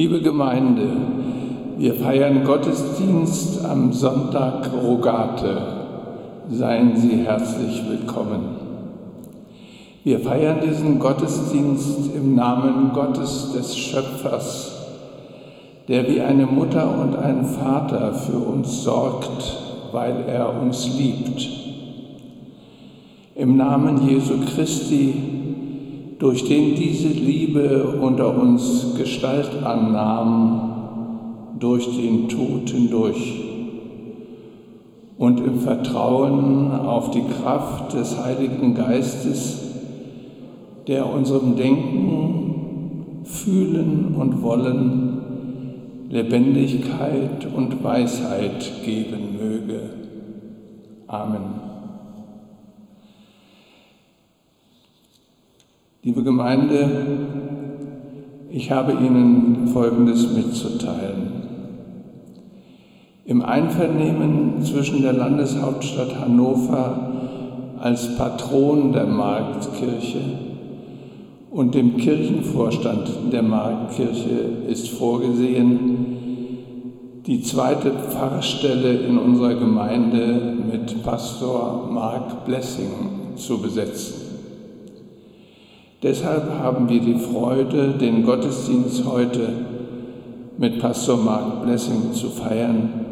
Liebe Gemeinde, wir feiern Gottesdienst am Sonntag Rogate. Seien Sie herzlich willkommen. Wir feiern diesen Gottesdienst im Namen Gottes des Schöpfers, der wie eine Mutter und ein Vater für uns sorgt, weil er uns liebt. Im Namen Jesu Christi, durch den diese Liebe unter uns Gestalt annahm, durch den Tod hindurch. Und im Vertrauen auf die Kraft des Heiligen Geistes, der unserem Denken, Fühlen und Wollen Lebendigkeit und Weisheit geben möge. Amen. Liebe Gemeinde, ich habe Ihnen Folgendes mitzuteilen. Im Einvernehmen zwischen der Landeshauptstadt Hannover als Patron der Marktkirche und dem Kirchenvorstand der Marktkirche ist vorgesehen, die zweite Pfarrstelle in unserer Gemeinde mit Pastor Mark Blessing zu besetzen. Deshalb haben wir die Freude, den Gottesdienst heute mit Pastor Mark Blessing zu feiern.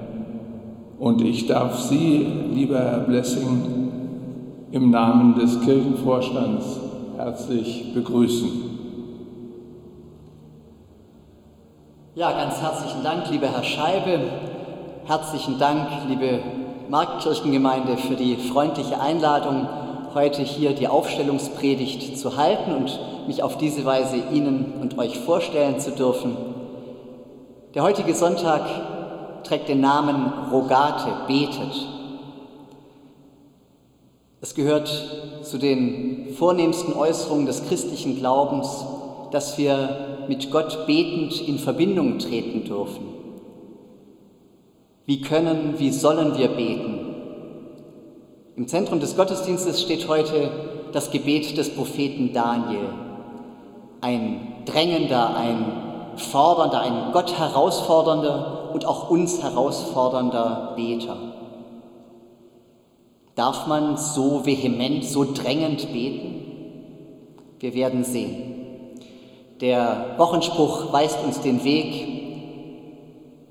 Und ich darf Sie, lieber Herr Blessing, im Namen des Kirchenvorstands herzlich begrüßen. Ja, ganz herzlichen Dank, lieber Herr Scheibe. Herzlichen Dank, liebe Marktkirchengemeinde, für die freundliche Einladung heute hier die Aufstellungspredigt zu halten und mich auf diese Weise Ihnen und euch vorstellen zu dürfen. Der heutige Sonntag trägt den Namen Rogate, betet. Es gehört zu den vornehmsten Äußerungen des christlichen Glaubens, dass wir mit Gott betend in Verbindung treten dürfen. Wie können, wie sollen wir beten? Im Zentrum des Gottesdienstes steht heute das Gebet des Propheten Daniel. Ein drängender, ein fordernder, ein Gott herausfordernder und auch uns herausfordernder Beter. Darf man so vehement, so drängend beten? Wir werden sehen. Der Wochenspruch weist uns den Weg.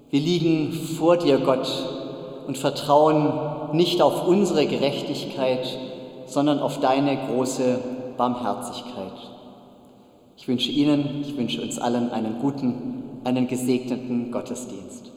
Wir liegen vor dir, Gott, und vertrauen nicht auf unsere Gerechtigkeit, sondern auf deine große Barmherzigkeit. Ich wünsche Ihnen, ich wünsche uns allen einen guten, einen gesegneten Gottesdienst.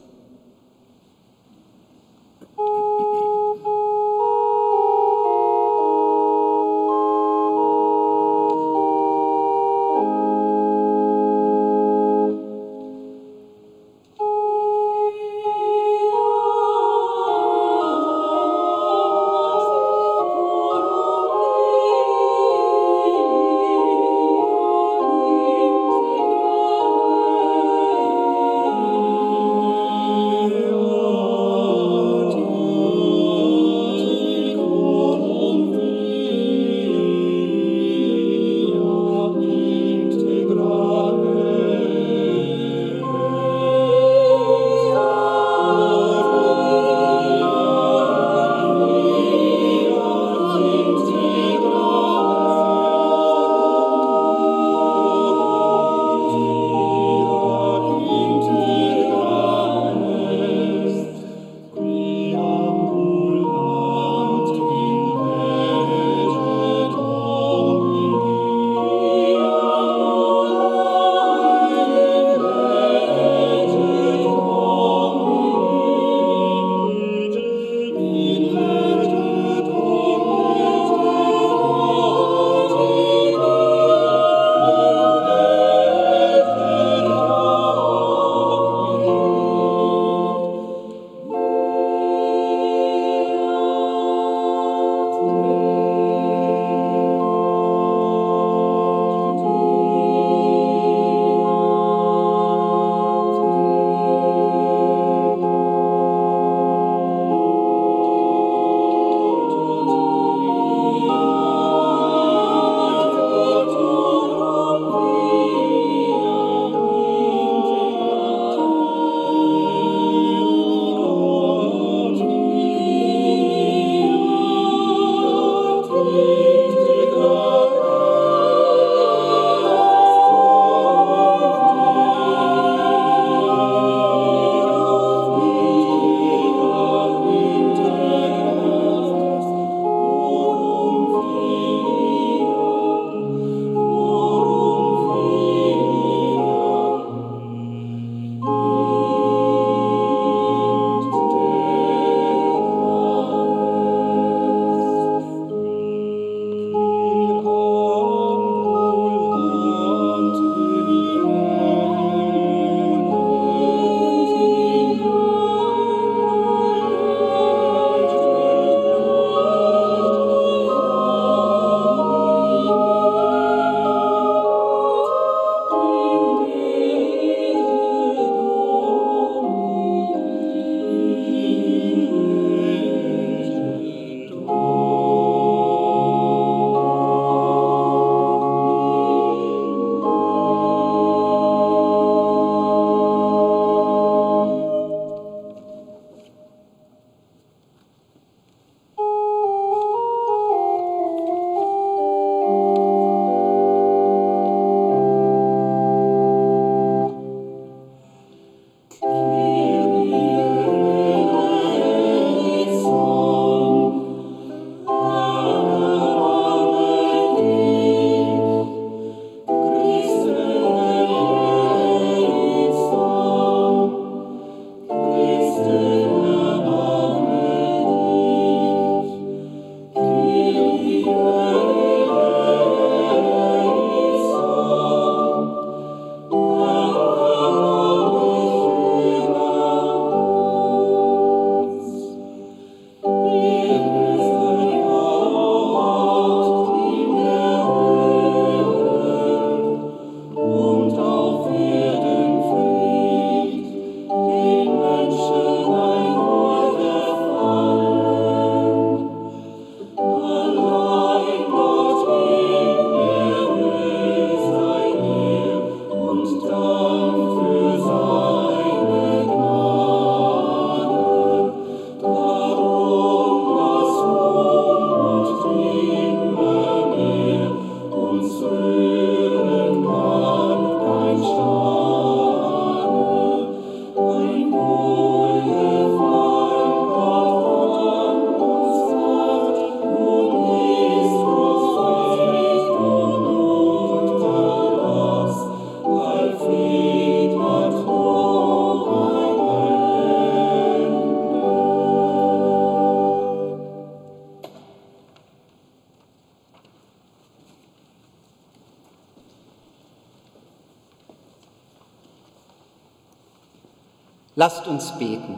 Lasst uns beten.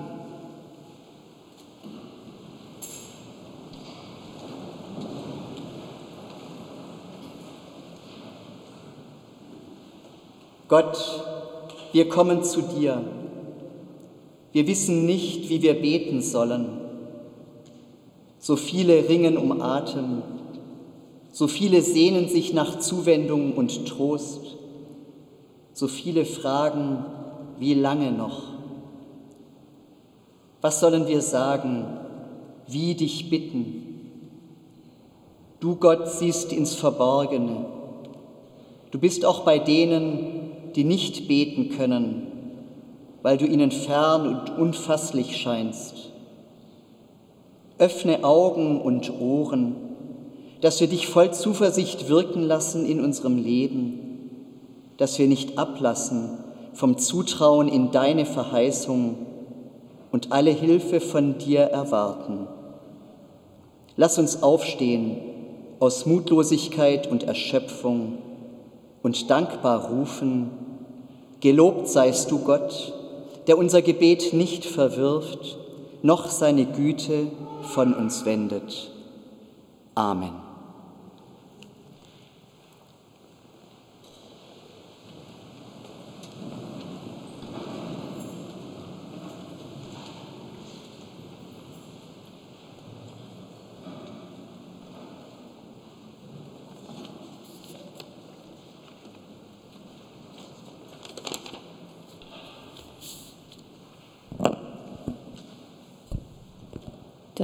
Gott, wir kommen zu dir. Wir wissen nicht, wie wir beten sollen. So viele ringen um Atem, so viele sehnen sich nach Zuwendung und Trost, so viele fragen, wie lange noch? Was sollen wir sagen, wie dich bitten? Du Gott siehst ins Verborgene. Du bist auch bei denen, die nicht beten können, weil du ihnen fern und unfasslich scheinst. Öffne Augen und Ohren, dass wir dich voll Zuversicht wirken lassen in unserem Leben, dass wir nicht ablassen vom Zutrauen in deine Verheißung und alle Hilfe von dir erwarten. Lass uns aufstehen aus Mutlosigkeit und Erschöpfung und dankbar rufen, Gelobt seist du Gott, der unser Gebet nicht verwirft, noch seine Güte von uns wendet. Amen.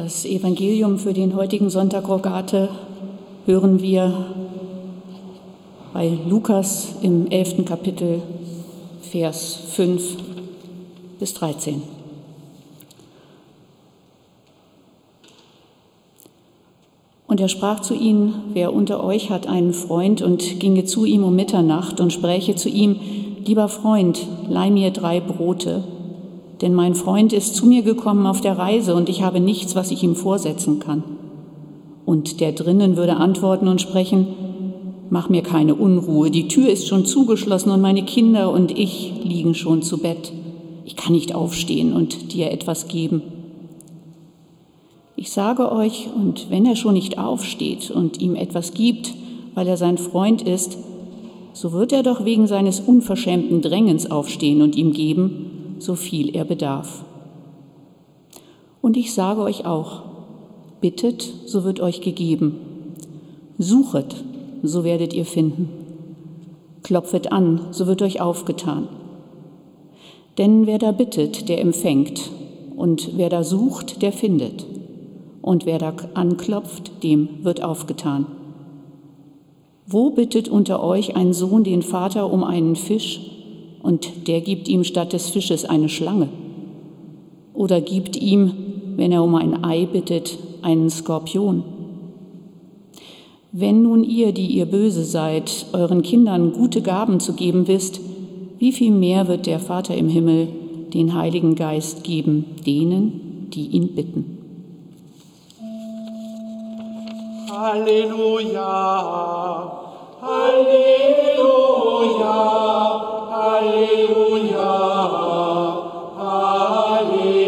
Das Evangelium für den heutigen Sonntag Rogate hören wir bei Lukas im elften Kapitel, Vers 5 bis 13. Und er sprach zu ihnen, wer unter euch hat einen Freund und ginge zu ihm um Mitternacht und spräche zu ihm, lieber Freund, leih mir drei Brote denn mein Freund ist zu mir gekommen auf der Reise und ich habe nichts, was ich ihm vorsetzen kann. Und der drinnen würde antworten und sprechen, mach mir keine Unruhe, die Tür ist schon zugeschlossen und meine Kinder und ich liegen schon zu Bett. Ich kann nicht aufstehen und dir etwas geben. Ich sage euch, und wenn er schon nicht aufsteht und ihm etwas gibt, weil er sein Freund ist, so wird er doch wegen seines unverschämten Drängens aufstehen und ihm geben, so viel er bedarf. Und ich sage euch auch, bittet, so wird euch gegeben. Suchet, so werdet ihr finden. Klopfet an, so wird euch aufgetan. Denn wer da bittet, der empfängt, und wer da sucht, der findet, und wer da anklopft, dem wird aufgetan. Wo bittet unter euch ein Sohn den Vater um einen Fisch, und der gibt ihm statt des Fisches eine Schlange. Oder gibt ihm, wenn er um ein Ei bittet, einen Skorpion. Wenn nun ihr, die ihr böse seid, euren Kindern gute Gaben zu geben wisst, wie viel mehr wird der Vater im Himmel den Heiligen Geist geben denen, die ihn bitten. Halleluja, Halleluja. Alleluia, Alleluia.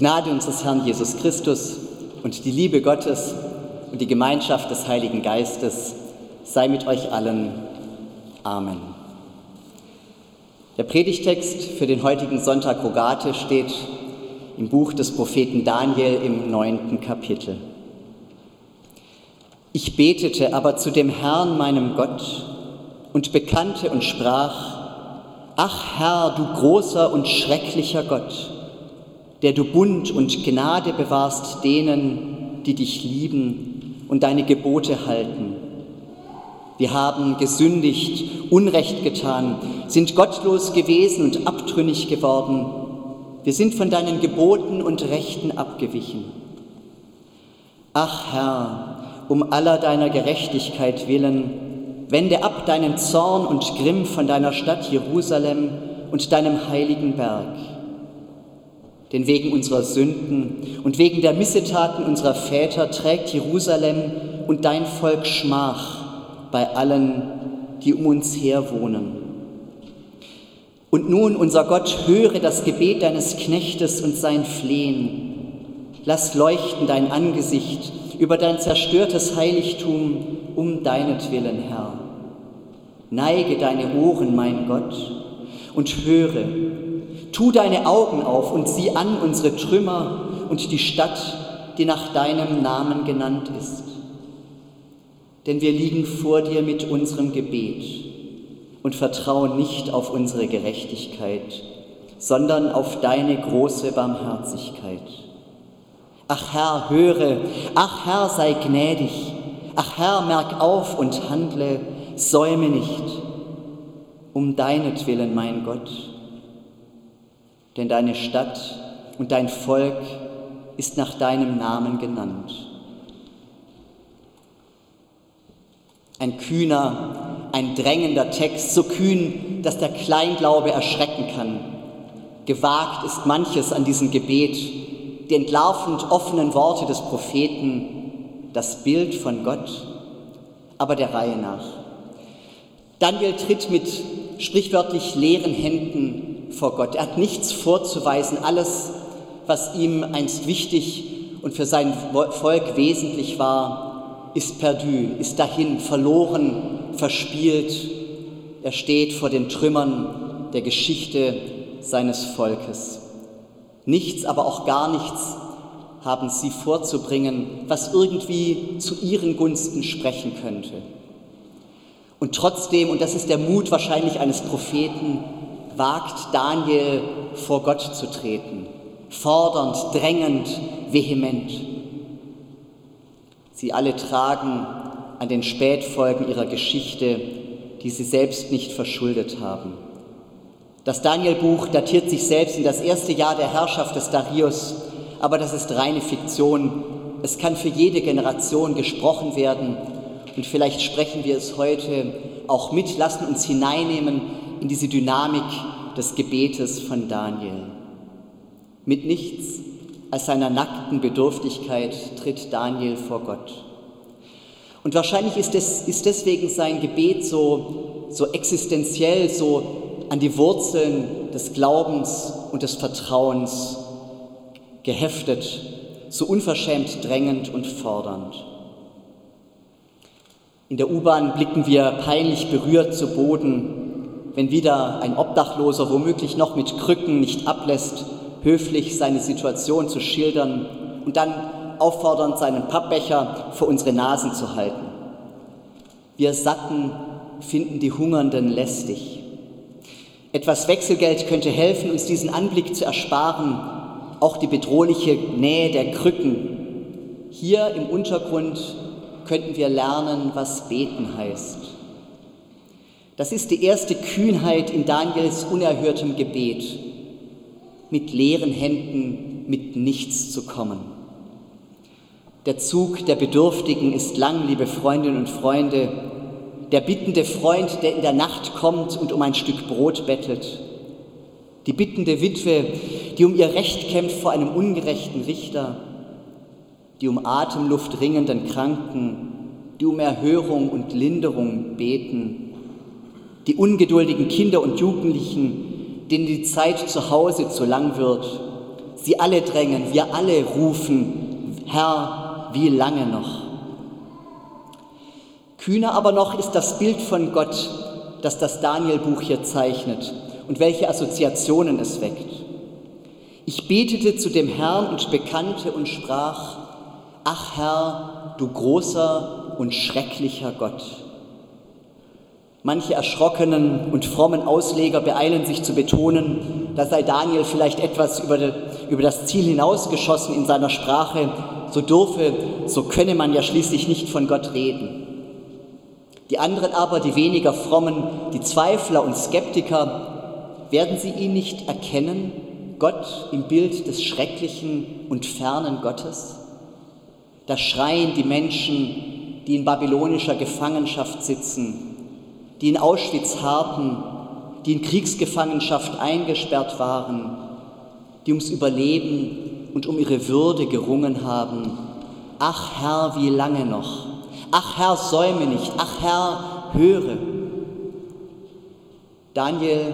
Gnade unseres Herrn Jesus Christus und die Liebe Gottes und die Gemeinschaft des Heiligen Geistes sei mit euch allen. Amen. Der Predigtext für den heutigen Sonntag Rogate steht im Buch des Propheten Daniel im neunten Kapitel. Ich betete aber zu dem Herrn, meinem Gott, und bekannte und sprach, Ach Herr, du großer und schrecklicher Gott, der du Bund und Gnade bewahrst denen, die dich lieben und deine Gebote halten. Wir haben gesündigt, Unrecht getan, sind gottlos gewesen und abtrünnig geworden. Wir sind von deinen Geboten und Rechten abgewichen. Ach Herr, um aller deiner Gerechtigkeit willen, wende ab deinen Zorn und Grimm von deiner Stadt Jerusalem und deinem heiligen Berg denn wegen unserer Sünden und wegen der Missetaten unserer Väter trägt Jerusalem und dein Volk Schmach bei allen, die um uns her wohnen. Und nun, unser Gott, höre das Gebet deines Knechtes und sein Flehen. Lass leuchten dein Angesicht über dein zerstörtes Heiligtum um deinetwillen, Herr. Neige deine Ohren, mein Gott, und höre, Tu deine Augen auf und sieh an unsere Trümmer und die Stadt, die nach deinem Namen genannt ist. Denn wir liegen vor dir mit unserem Gebet und vertrauen nicht auf unsere Gerechtigkeit, sondern auf deine große Barmherzigkeit. Ach Herr, höre, ach Herr, sei gnädig, ach Herr, merk auf und handle, säume nicht, um deinetwillen, mein Gott denn deine Stadt und dein Volk ist nach deinem Namen genannt. Ein kühner, ein drängender Text, so kühn, dass der Kleinglaube erschrecken kann. Gewagt ist manches an diesem Gebet, die entlarvend offenen Worte des Propheten, das Bild von Gott, aber der Reihe nach. Daniel tritt mit sprichwörtlich leeren Händen vor Gott. Er hat nichts vorzuweisen. Alles, was ihm einst wichtig und für sein Volk wesentlich war, ist perdu, ist dahin, verloren, verspielt. Er steht vor den Trümmern der Geschichte seines Volkes. Nichts, aber auch gar nichts haben sie vorzubringen, was irgendwie zu ihren Gunsten sprechen könnte. Und trotzdem, und das ist der Mut wahrscheinlich eines Propheten, wagt Daniel vor Gott zu treten, fordernd, drängend, vehement. Sie alle tragen an den Spätfolgen ihrer Geschichte, die sie selbst nicht verschuldet haben. Das Danielbuch datiert sich selbst in das erste Jahr der Herrschaft des Darius, aber das ist reine Fiktion. Es kann für jede Generation gesprochen werden und vielleicht sprechen wir es heute auch mit, lassen uns hineinnehmen in diese Dynamik des Gebetes von Daniel. Mit nichts als seiner nackten Bedürftigkeit tritt Daniel vor Gott. Und wahrscheinlich ist, es, ist deswegen sein Gebet so, so existenziell, so an die Wurzeln des Glaubens und des Vertrauens geheftet, so unverschämt drängend und fordernd. In der U-Bahn blicken wir peinlich berührt zu Boden, wenn wieder ein Obdachloser, womöglich noch mit Krücken, nicht ablässt, höflich seine Situation zu schildern und dann auffordernd seinen Pappbecher vor unsere Nasen zu halten. Wir Satten finden die Hungernden lästig. Etwas Wechselgeld könnte helfen, uns diesen Anblick zu ersparen, auch die bedrohliche Nähe der Krücken. Hier im Untergrund könnten wir lernen, was beten heißt. Das ist die erste Kühnheit in Daniels unerhörtem Gebet, mit leeren Händen mit nichts zu kommen. Der Zug der Bedürftigen ist lang, liebe Freundinnen und Freunde, der bittende Freund, der in der Nacht kommt und um ein Stück Brot bettelt, die bittende Witwe, die um ihr Recht kämpft vor einem ungerechten Richter, die um Atemluft ringenden Kranken, die um Erhörung und Linderung beten, die ungeduldigen Kinder und Jugendlichen, denen die Zeit zu Hause zu lang wird, Sie alle drängen, wir alle rufen, Herr, wie lange noch? Kühner aber noch ist das Bild von Gott, das das Daniel-Buch hier zeichnet und welche Assoziationen es weckt. Ich betete zu dem Herrn und bekannte und sprach, Ach Herr, du großer und schrecklicher Gott. Manche erschrockenen und frommen Ausleger beeilen sich zu betonen, da sei Daniel vielleicht etwas über, über das Ziel hinausgeschossen in seiner Sprache, so dürfe, so könne man ja schließlich nicht von Gott reden. Die anderen aber, die weniger frommen, die Zweifler und Skeptiker, werden sie ihn nicht erkennen, Gott im Bild des schrecklichen und fernen Gottes? Da schreien die Menschen, die in babylonischer Gefangenschaft sitzen, die in Auschwitz harten, die in Kriegsgefangenschaft eingesperrt waren, die ums Überleben und um ihre Würde gerungen haben. Ach Herr, wie lange noch? Ach Herr, säume nicht. Ach Herr, höre. Daniel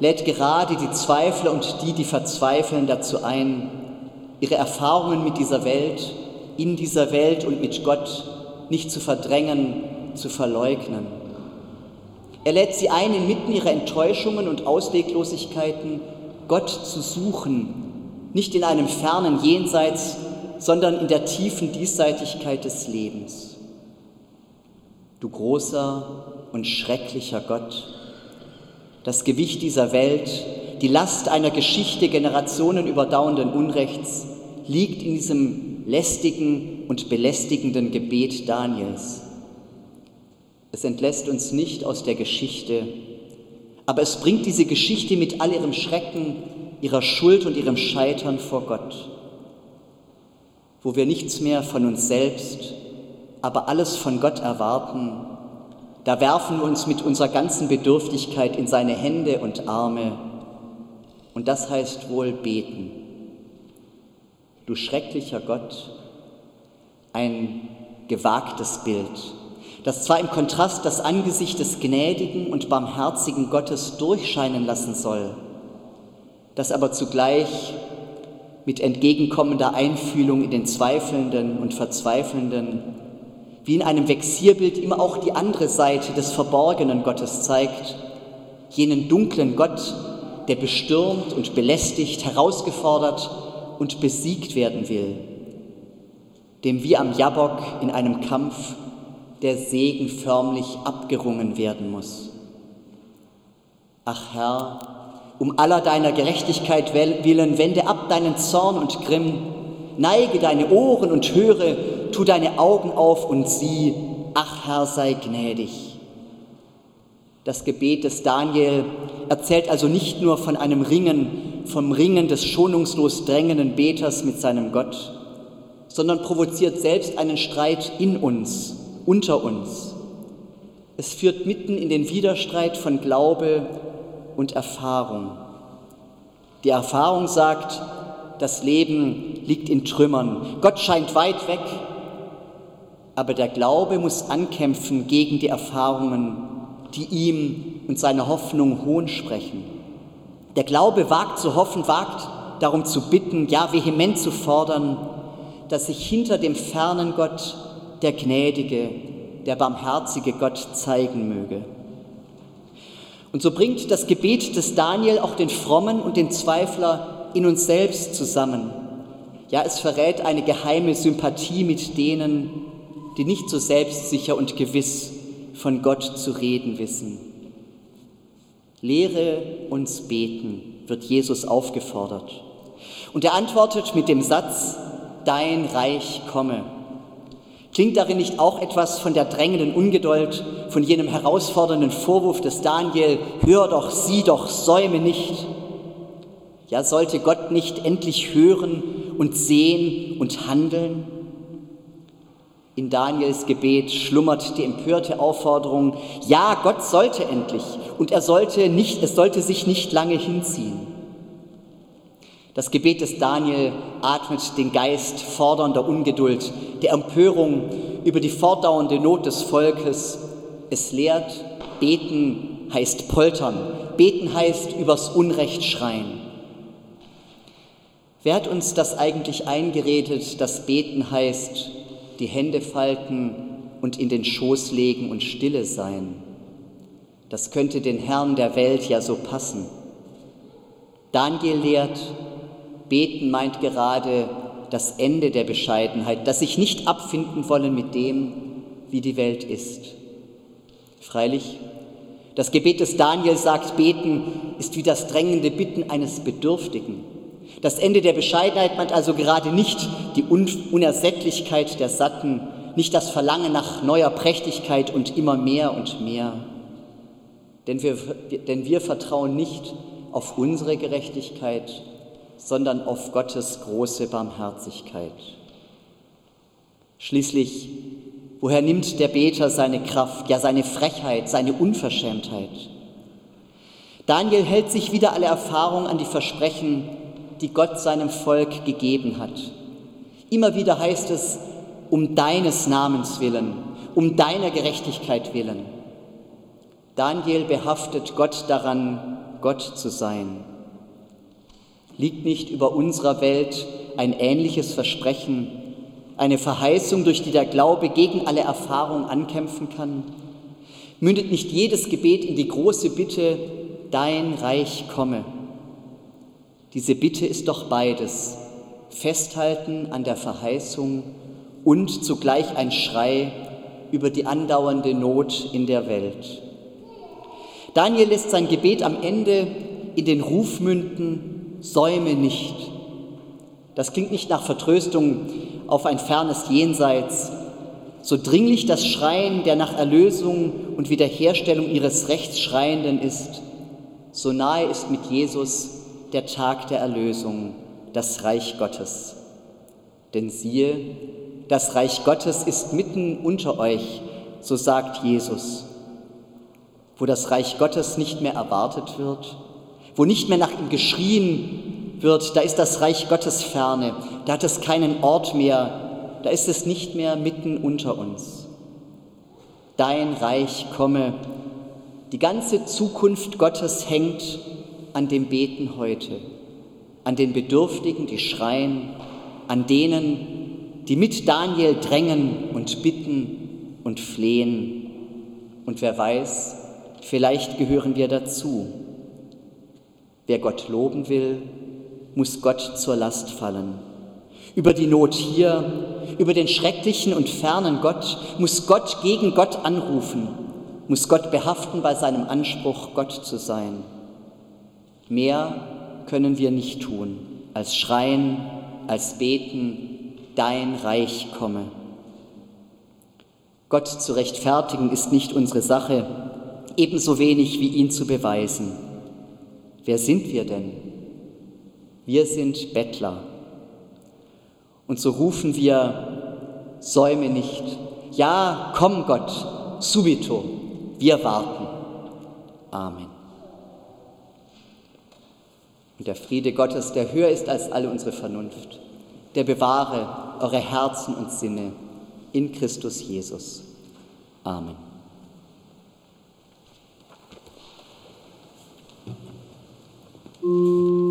lädt gerade die Zweifler und die, die verzweifeln, dazu ein, ihre Erfahrungen mit dieser Welt, in dieser Welt und mit Gott nicht zu verdrängen, zu verleugnen. Er lädt sie ein, inmitten ihrer Enttäuschungen und Ausweglosigkeiten Gott zu suchen, nicht in einem fernen Jenseits, sondern in der tiefen Diesseitigkeit des Lebens. Du großer und schrecklicher Gott, das Gewicht dieser Welt, die Last einer Geschichte generationenüberdauernden Unrechts liegt in diesem lästigen und belästigenden Gebet Daniels. Es entlässt uns nicht aus der Geschichte, aber es bringt diese Geschichte mit all ihrem Schrecken, ihrer Schuld und ihrem Scheitern vor Gott, wo wir nichts mehr von uns selbst, aber alles von Gott erwarten da werfen wir uns mit unserer ganzen Bedürftigkeit in seine Hände und Arme. Und das heißt wohl beten. Du schrecklicher Gott, ein gewagtes Bild, das zwar im Kontrast das Angesicht des gnädigen und barmherzigen Gottes durchscheinen lassen soll, das aber zugleich mit entgegenkommender Einfühlung in den Zweifelnden und Verzweifelnden wie in einem Vexierbild immer auch die andere Seite des verborgenen Gottes zeigt, jenen dunklen Gott, der bestürmt und belästigt, herausgefordert und besiegt werden will, dem wie am Jabok in einem Kampf der Segen förmlich abgerungen werden muss. Ach Herr, um aller deiner Gerechtigkeit willen, wende ab deinen Zorn und Grimm, neige deine Ohren und höre, tu deine Augen auf und sieh, ach Herr, sei gnädig. Das Gebet des Daniel erzählt also nicht nur von einem Ringen, vom Ringen des schonungslos drängenden Beters mit seinem Gott, sondern provoziert selbst einen Streit in uns, unter uns. Es führt mitten in den Widerstreit von Glaube und Erfahrung. Die Erfahrung sagt, das Leben liegt in Trümmern. Gott scheint weit weg, aber der Glaube muss ankämpfen gegen die Erfahrungen, die ihm und seiner Hoffnung Hohn sprechen. Der Glaube wagt zu hoffen, wagt darum zu bitten, ja vehement zu fordern, dass sich hinter dem fernen Gott der gnädige, der barmherzige Gott zeigen möge. Und so bringt das Gebet des Daniel auch den Frommen und den Zweifler in uns selbst zusammen. Ja, es verrät eine geheime Sympathie mit denen, die nicht so selbstsicher und gewiss von Gott zu reden wissen. Lehre uns beten, wird Jesus aufgefordert. Und er antwortet mit dem Satz, Dein Reich komme. Klingt darin nicht auch etwas von der drängenden Ungeduld, von jenem herausfordernden Vorwurf des Daniel, hör doch, sieh doch, säume nicht? Ja, sollte Gott nicht endlich hören und sehen und handeln? In Daniels Gebet schlummert die empörte Aufforderung, ja, Gott sollte endlich und er sollte nicht, es sollte sich nicht lange hinziehen. Das Gebet des Daniel atmet den Geist fordernder Ungeduld, der Empörung über die fortdauernde Not des Volkes. Es lehrt, beten heißt poltern, beten heißt übers Unrecht schreien. Wer hat uns das eigentlich eingeredet, dass beten heißt, die Hände falten und in den Schoß legen und stille sein? Das könnte den Herrn der Welt ja so passen. Daniel lehrt, beten meint gerade das Ende der Bescheidenheit, das sich nicht abfinden wollen mit dem, wie die Welt ist. Freilich, das Gebet des Daniel sagt, beten ist wie das drängende Bitten eines Bedürftigen. Das Ende der Bescheidenheit meint also gerade nicht die Unersättlichkeit der Satten, nicht das Verlangen nach neuer Prächtigkeit und immer mehr und mehr. Denn wir, denn wir vertrauen nicht auf unsere Gerechtigkeit, sondern auf Gottes große Barmherzigkeit. Schließlich, woher nimmt der Beter seine Kraft, ja seine Frechheit, seine Unverschämtheit? Daniel hält sich wieder alle Erfahrung an die Versprechen, die Gott seinem Volk gegeben hat. Immer wieder heißt es, um deines Namens willen, um deiner Gerechtigkeit willen. Daniel behaftet Gott daran, Gott zu sein. Liegt nicht über unserer Welt ein ähnliches Versprechen, eine Verheißung, durch die der Glaube gegen alle Erfahrung ankämpfen kann? Mündet nicht jedes Gebet in die große Bitte, dein Reich komme? Diese Bitte ist doch beides, festhalten an der Verheißung und zugleich ein Schrei über die andauernde Not in der Welt. Daniel lässt sein Gebet am Ende in den Ruf münden, säume nicht. Das klingt nicht nach Vertröstung auf ein fernes Jenseits. So dringlich das Schreien der nach Erlösung und Wiederherstellung ihres Rechts Schreienden ist, so nahe ist mit Jesus der Tag der Erlösung, das Reich Gottes. Denn siehe, das Reich Gottes ist mitten unter euch, so sagt Jesus. Wo das Reich Gottes nicht mehr erwartet wird, wo nicht mehr nach ihm geschrien wird, da ist das Reich Gottes ferne, da hat es keinen Ort mehr, da ist es nicht mehr mitten unter uns. Dein Reich komme, die ganze Zukunft Gottes hängt an dem Beten heute, an den Bedürftigen, die schreien, an denen, die mit Daniel drängen und bitten und flehen. Und wer weiß, vielleicht gehören wir dazu. Wer Gott loben will, muss Gott zur Last fallen. Über die Not hier, über den schrecklichen und fernen Gott muss Gott gegen Gott anrufen, muss Gott behaften bei seinem Anspruch, Gott zu sein. Mehr können wir nicht tun, als schreien, als beten, dein Reich komme. Gott zu rechtfertigen ist nicht unsere Sache, ebenso wenig wie ihn zu beweisen. Wer sind wir denn? Wir sind Bettler. Und so rufen wir, säume nicht. Ja, komm Gott, subito, wir warten. Amen. Und der Friede Gottes, der höher ist als alle unsere Vernunft, der bewahre eure Herzen und Sinne in Christus Jesus. Amen. 嗯。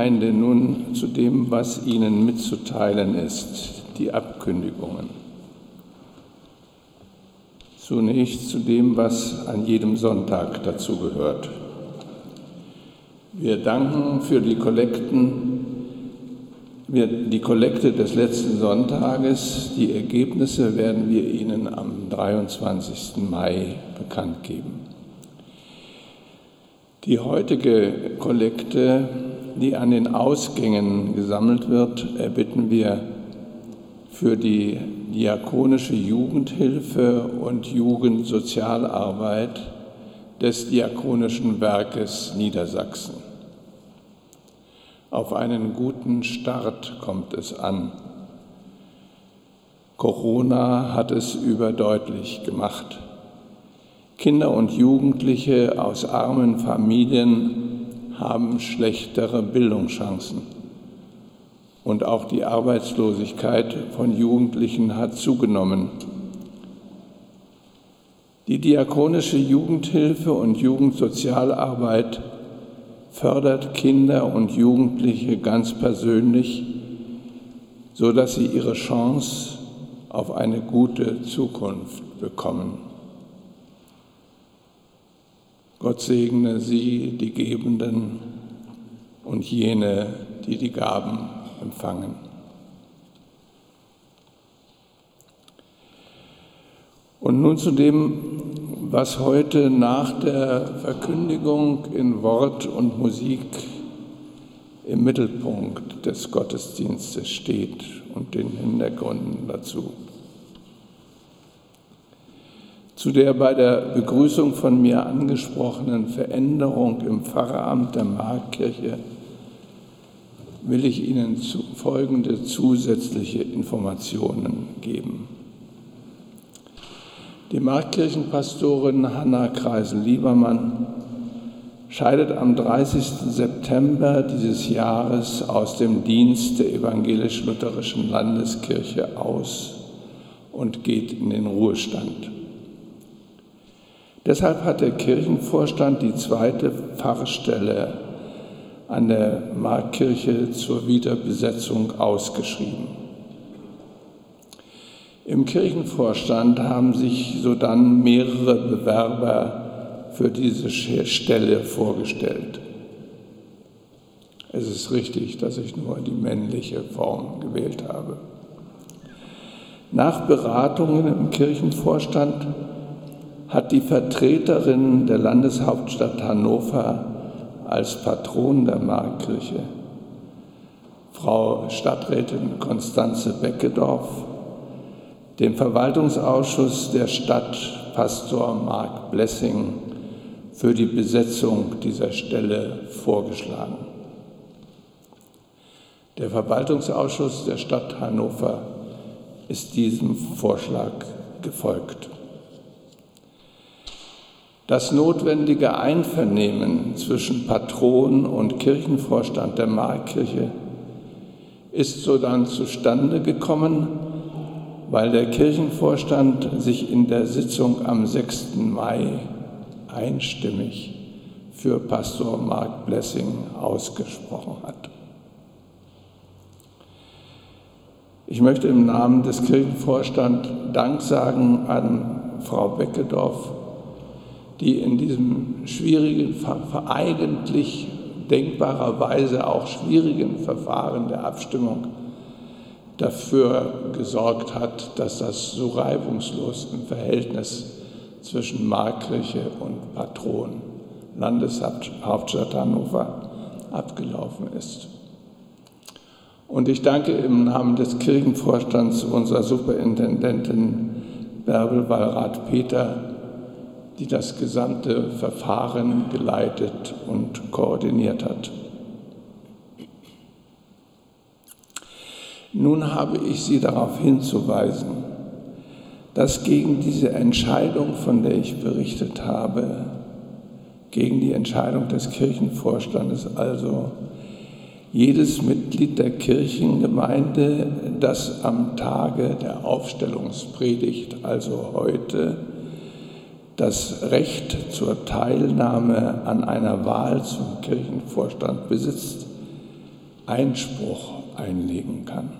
Gemeinde, nun zu dem, was Ihnen mitzuteilen ist, die Abkündigungen. Zunächst zu dem, was an jedem Sonntag dazugehört. Wir danken für die Kollekten, die Kollekte des letzten Sonntages. Die Ergebnisse werden wir Ihnen am 23. Mai bekannt geben. Die heutige Kollekte die an den Ausgängen gesammelt wird, erbitten wir für die diakonische Jugendhilfe und Jugendsozialarbeit des Diakonischen Werkes Niedersachsen. Auf einen guten Start kommt es an. Corona hat es überdeutlich gemacht. Kinder und Jugendliche aus armen Familien haben schlechtere Bildungschancen. Und auch die Arbeitslosigkeit von Jugendlichen hat zugenommen. Die diakonische Jugendhilfe und Jugendsozialarbeit fördert Kinder und Jugendliche ganz persönlich, sodass sie ihre Chance auf eine gute Zukunft bekommen. Gott segne sie, die Gebenden und jene, die die Gaben empfangen. Und nun zu dem, was heute nach der Verkündigung in Wort und Musik im Mittelpunkt des Gottesdienstes steht und den Hintergründen dazu zu der bei der Begrüßung von mir angesprochenen Veränderung im Pfarramt der Markkirche will ich Ihnen folgende zusätzliche Informationen geben. Die Markkirchenpastorin Hanna Kreisel-Liebermann scheidet am 30. September dieses Jahres aus dem Dienst der evangelisch-lutherischen Landeskirche aus und geht in den Ruhestand. Deshalb hat der Kirchenvorstand die zweite Pfarrstelle an der Markkirche zur Wiederbesetzung ausgeschrieben. Im Kirchenvorstand haben sich sodann mehrere Bewerber für diese Stelle vorgestellt. Es ist richtig, dass ich nur die männliche Form gewählt habe. Nach Beratungen im Kirchenvorstand hat die Vertreterin der Landeshauptstadt Hannover als Patron der Markkirche, Frau Stadträtin Konstanze Beckedorf, dem Verwaltungsausschuss der Stadt Pastor Mark Blessing für die Besetzung dieser Stelle vorgeschlagen. Der Verwaltungsausschuss der Stadt Hannover ist diesem Vorschlag gefolgt. Das notwendige Einvernehmen zwischen Patron und Kirchenvorstand der Markkirche ist so dann zustande gekommen, weil der Kirchenvorstand sich in der Sitzung am 6. Mai einstimmig für Pastor Mark Blessing ausgesprochen hat. Ich möchte im Namen des Kirchenvorstands Dank sagen an Frau Beckedorf die in diesem schwierigen, eigentlich denkbarerweise auch schwierigen Verfahren der Abstimmung dafür gesorgt hat, dass das so reibungslos im Verhältnis zwischen Markkirche und Patron, Landeshauptstadt Hannover, abgelaufen ist. Und ich danke im Namen des Kirchenvorstands unserer Superintendentin Bärbel Wallrath-Peter die das gesamte Verfahren geleitet und koordiniert hat. Nun habe ich Sie darauf hinzuweisen, dass gegen diese Entscheidung, von der ich berichtet habe, gegen die Entscheidung des Kirchenvorstandes also, jedes Mitglied der Kirchengemeinde, das am Tage der Aufstellungspredigt, also heute, das Recht zur Teilnahme an einer Wahl zum Kirchenvorstand besitzt, Einspruch einlegen kann.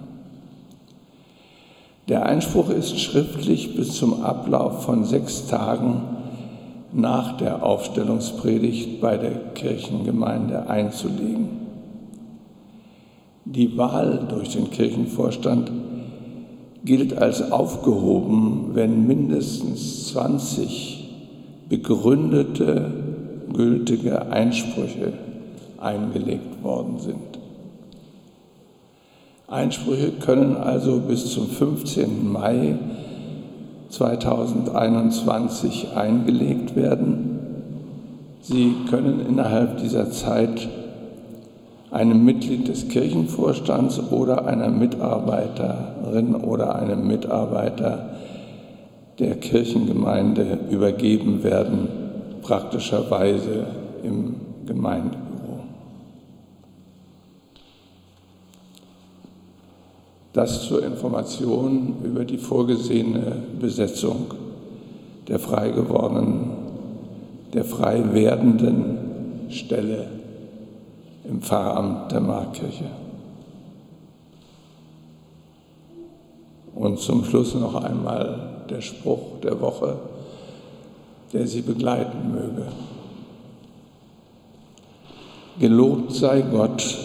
Der Einspruch ist schriftlich bis zum Ablauf von sechs Tagen nach der Aufstellungspredigt bei der Kirchengemeinde einzulegen. Die Wahl durch den Kirchenvorstand gilt als aufgehoben, wenn mindestens 20 begründete, gültige Einsprüche eingelegt worden sind. Einsprüche können also bis zum 15. Mai 2021 eingelegt werden. Sie können innerhalb dieser Zeit einem Mitglied des Kirchenvorstands oder einer Mitarbeiterin oder einem Mitarbeiter der Kirchengemeinde übergeben werden, praktischerweise im Gemeindebüro. Das zur Information über die vorgesehene Besetzung der frei gewordenen, der frei werdenden Stelle im Pfarramt der Markkirche. Und zum Schluss noch einmal der Spruch der Woche, der Sie begleiten möge. Gelobt sei Gott,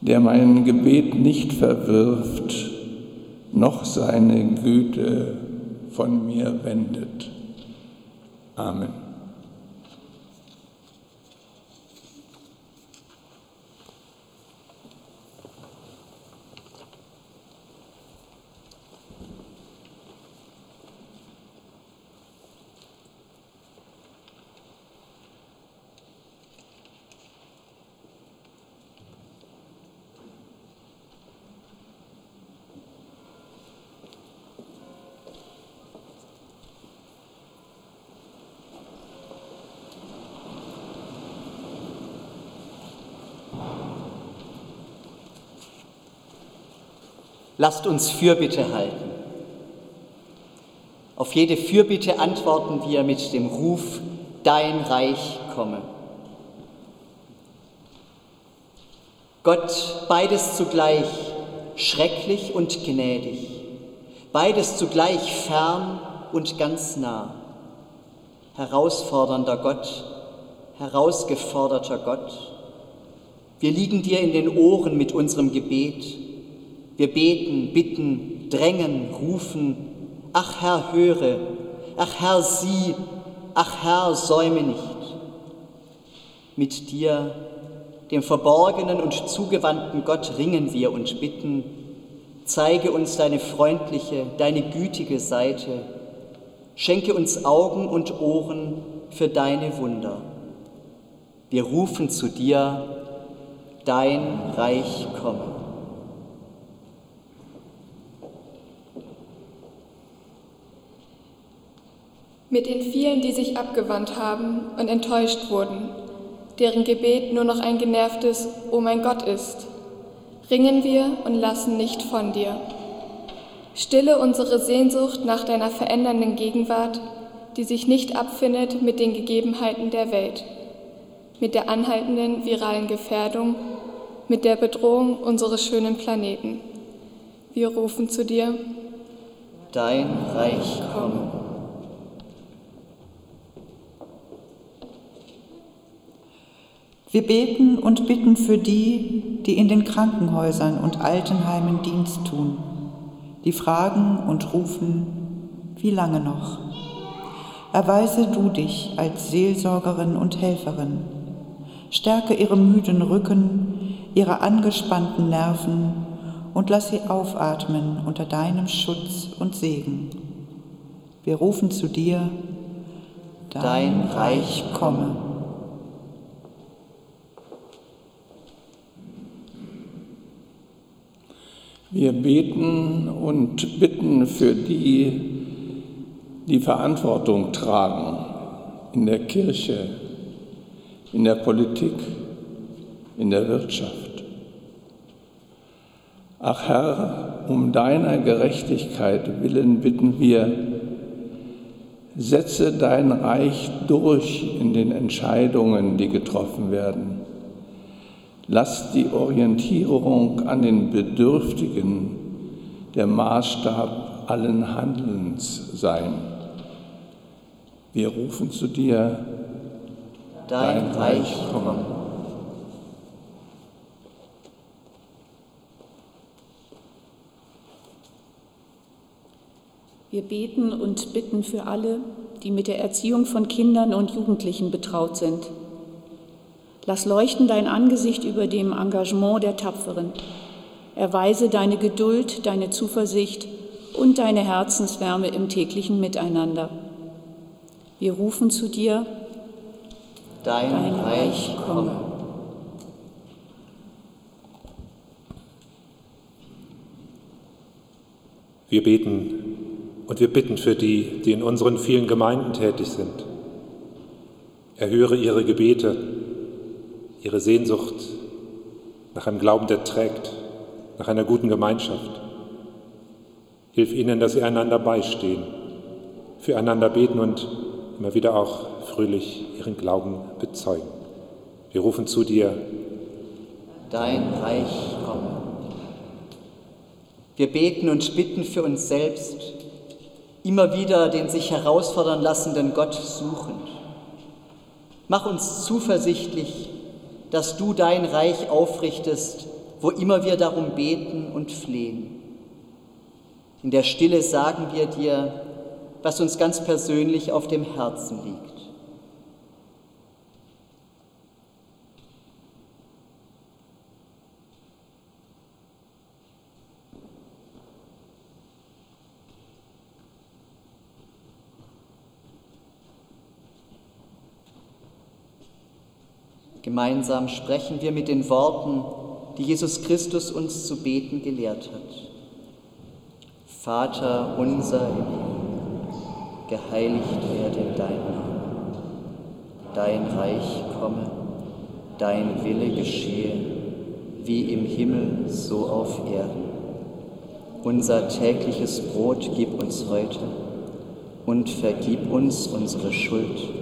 der mein Gebet nicht verwirft, noch seine Güte von mir wendet. Amen. Lasst uns Fürbitte halten. Auf jede Fürbitte antworten wir mit dem Ruf, Dein Reich komme. Gott, beides zugleich schrecklich und gnädig, beides zugleich fern und ganz nah. Herausfordernder Gott, herausgeforderter Gott, wir liegen dir in den Ohren mit unserem Gebet wir beten, bitten, drängen, rufen, ach Herr, höre, ach Herr, sieh, ach Herr, säume nicht. Mit dir, dem verborgenen und zugewandten Gott, ringen wir und bitten, zeige uns deine freundliche, deine gütige Seite, schenke uns Augen und Ohren für deine Wunder. Wir rufen zu dir, dein Reich komme. Mit den vielen, die sich abgewandt haben und enttäuscht wurden, deren Gebet nur noch ein genervtes Oh mein Gott ist, ringen wir und lassen nicht von dir. Stille unsere Sehnsucht nach deiner verändernden Gegenwart, die sich nicht abfindet mit den Gegebenheiten der Welt, mit der anhaltenden viralen Gefährdung, mit der Bedrohung unseres schönen Planeten. Wir rufen zu dir, Dein Reich komme. Wir beten und bitten für die, die in den Krankenhäusern und Altenheimen Dienst tun, die fragen und rufen, wie lange noch? Erweise du dich als Seelsorgerin und Helferin. Stärke ihre müden Rücken, ihre angespannten Nerven und lass sie aufatmen unter deinem Schutz und Segen. Wir rufen zu dir, dein, dein Reich komme. Wir beten und bitten für die, die Verantwortung tragen in der Kirche, in der Politik, in der Wirtschaft. Ach Herr, um deiner Gerechtigkeit willen bitten wir, setze dein Reich durch in den Entscheidungen, die getroffen werden Lass die Orientierung an den Bedürftigen der Maßstab allen Handelns sein. Wir rufen zu dir, dein, dein Reich komme. Wir beten und bitten für alle, die mit der Erziehung von Kindern und Jugendlichen betraut sind. Lass leuchten dein Angesicht über dem Engagement der Tapferen. Erweise deine Geduld, deine Zuversicht und deine Herzenswärme im täglichen Miteinander. Wir rufen zu dir, dein, dein Reich komme. Wir beten und wir bitten für die, die in unseren vielen Gemeinden tätig sind. Erhöre ihre Gebete, ihre Sehnsucht nach einem Glauben, der trägt, nach einer guten Gemeinschaft. Hilf ihnen, dass sie einander beistehen, füreinander beten und immer wieder auch fröhlich ihren Glauben bezeugen. Wir rufen zu dir, dein Reich komme. Wir beten und bitten für uns selbst, immer wieder den sich herausfordern lassenden Gott suchend. Mach uns zuversichtlich, dass du dein Reich aufrichtest, wo immer wir darum beten und flehen. In der Stille sagen wir dir, was uns ganz persönlich auf dem Herzen liegt. Gemeinsam sprechen wir mit den Worten, die Jesus Christus uns zu beten gelehrt hat. Vater unser im Himmel, geheiligt werde dein Name, dein Reich komme, dein Wille geschehe, wie im Himmel so auf Erden. Unser tägliches Brot gib uns heute und vergib uns unsere Schuld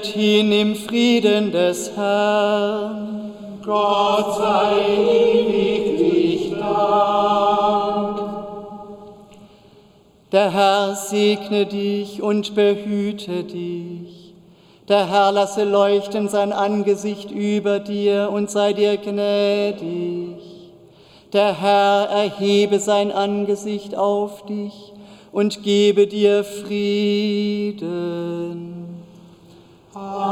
Geht hin im Frieden des Herrn. Gott sei ewiglich Dank. Der Herr segne dich und behüte dich. Der Herr lasse leuchten sein Angesicht über dir und sei dir gnädig. Der Herr erhebe sein Angesicht auf dich und gebe dir Frieden. Amen.